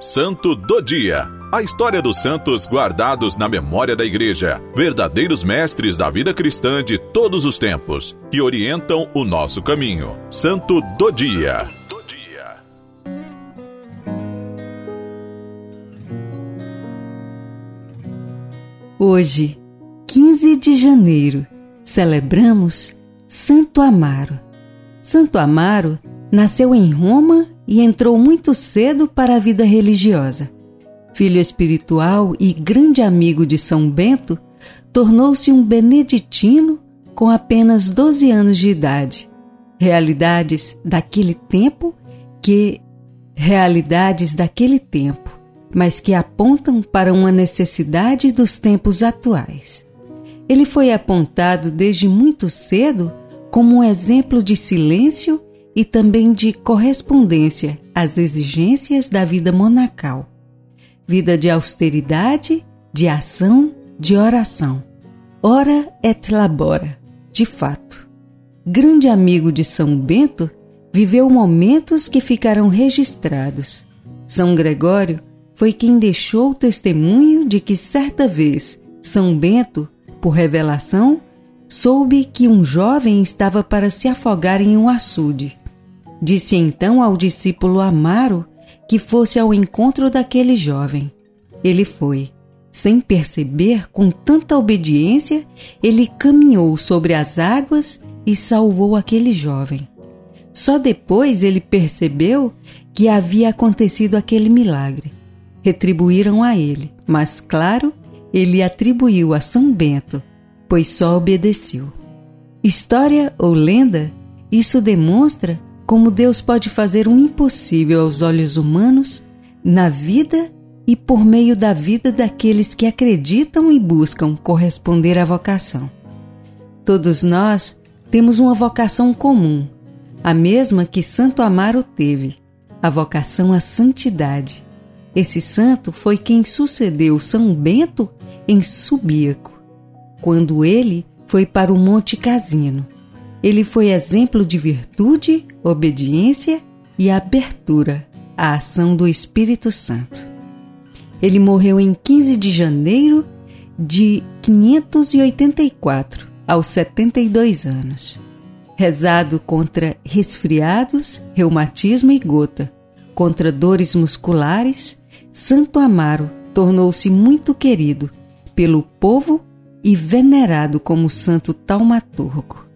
Santo do Dia. A história dos santos guardados na memória da Igreja, verdadeiros mestres da vida cristã de todos os tempos, que orientam o nosso caminho. Santo do Dia. Hoje, 15 de janeiro, celebramos Santo Amaro. Santo Amaro nasceu em Roma e entrou muito cedo para a vida religiosa. Filho espiritual e grande amigo de São Bento, tornou-se um beneditino com apenas 12 anos de idade. Realidades daquele tempo que realidades daquele tempo, mas que apontam para uma necessidade dos tempos atuais. Ele foi apontado desde muito cedo como um exemplo de silêncio e também de correspondência às exigências da vida monacal. Vida de austeridade, de ação, de oração. Ora et labora, de fato. Grande amigo de São Bento, viveu momentos que ficarão registrados. São Gregório foi quem deixou o testemunho de que certa vez São Bento, por revelação, soube que um jovem estava para se afogar em um açude. Disse então ao discípulo Amaro que fosse ao encontro daquele jovem. Ele foi. Sem perceber, com tanta obediência, ele caminhou sobre as águas e salvou aquele jovem. Só depois ele percebeu que havia acontecido aquele milagre. Retribuíram a ele, mas, claro, ele atribuiu a São Bento, pois só obedeceu. História ou lenda, isso demonstra como Deus pode fazer um impossível aos olhos humanos na vida e por meio da vida daqueles que acreditam e buscam corresponder à vocação. Todos nós temos uma vocação comum, a mesma que Santo Amaro teve, a vocação à santidade. Esse santo foi quem sucedeu São Bento em Subíaco, quando ele foi para o Monte Casino ele foi exemplo de virtude, obediência e abertura à ação do Espírito Santo. Ele morreu em 15 de janeiro de 584, aos 72 anos. Rezado contra resfriados, reumatismo e gota, contra dores musculares, Santo Amaro tornou-se muito querido pelo povo e venerado como santo taumaturgo.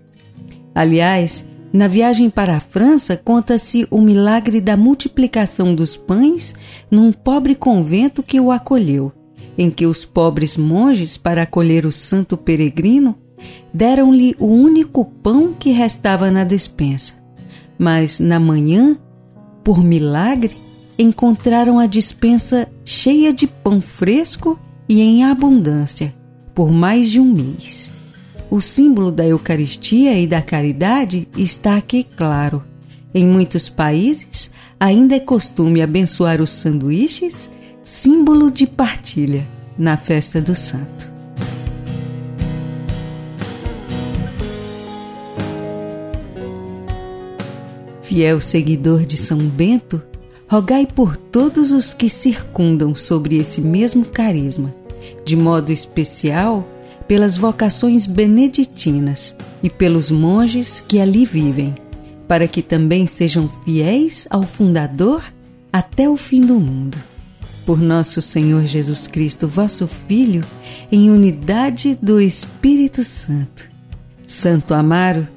Aliás, na viagem para a França, conta-se o milagre da multiplicação dos pães num pobre convento que o acolheu, em que os pobres monges, para acolher o santo peregrino, deram-lhe o único pão que restava na despensa. Mas na manhã, por milagre, encontraram a dispensa cheia de pão fresco e em abundância, por mais de um mês. O símbolo da Eucaristia e da caridade está aqui claro. Em muitos países, ainda é costume abençoar os sanduíches, símbolo de partilha, na festa do santo. Fiel seguidor de São Bento, rogai por todos os que circundam sobre esse mesmo carisma, de modo especial pelas vocações beneditinas e pelos monges que ali vivem, para que também sejam fiéis ao Fundador até o fim do mundo. Por nosso Senhor Jesus Cristo, vosso Filho, em unidade do Espírito Santo. Santo Amaro,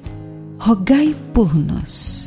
rogai por nós.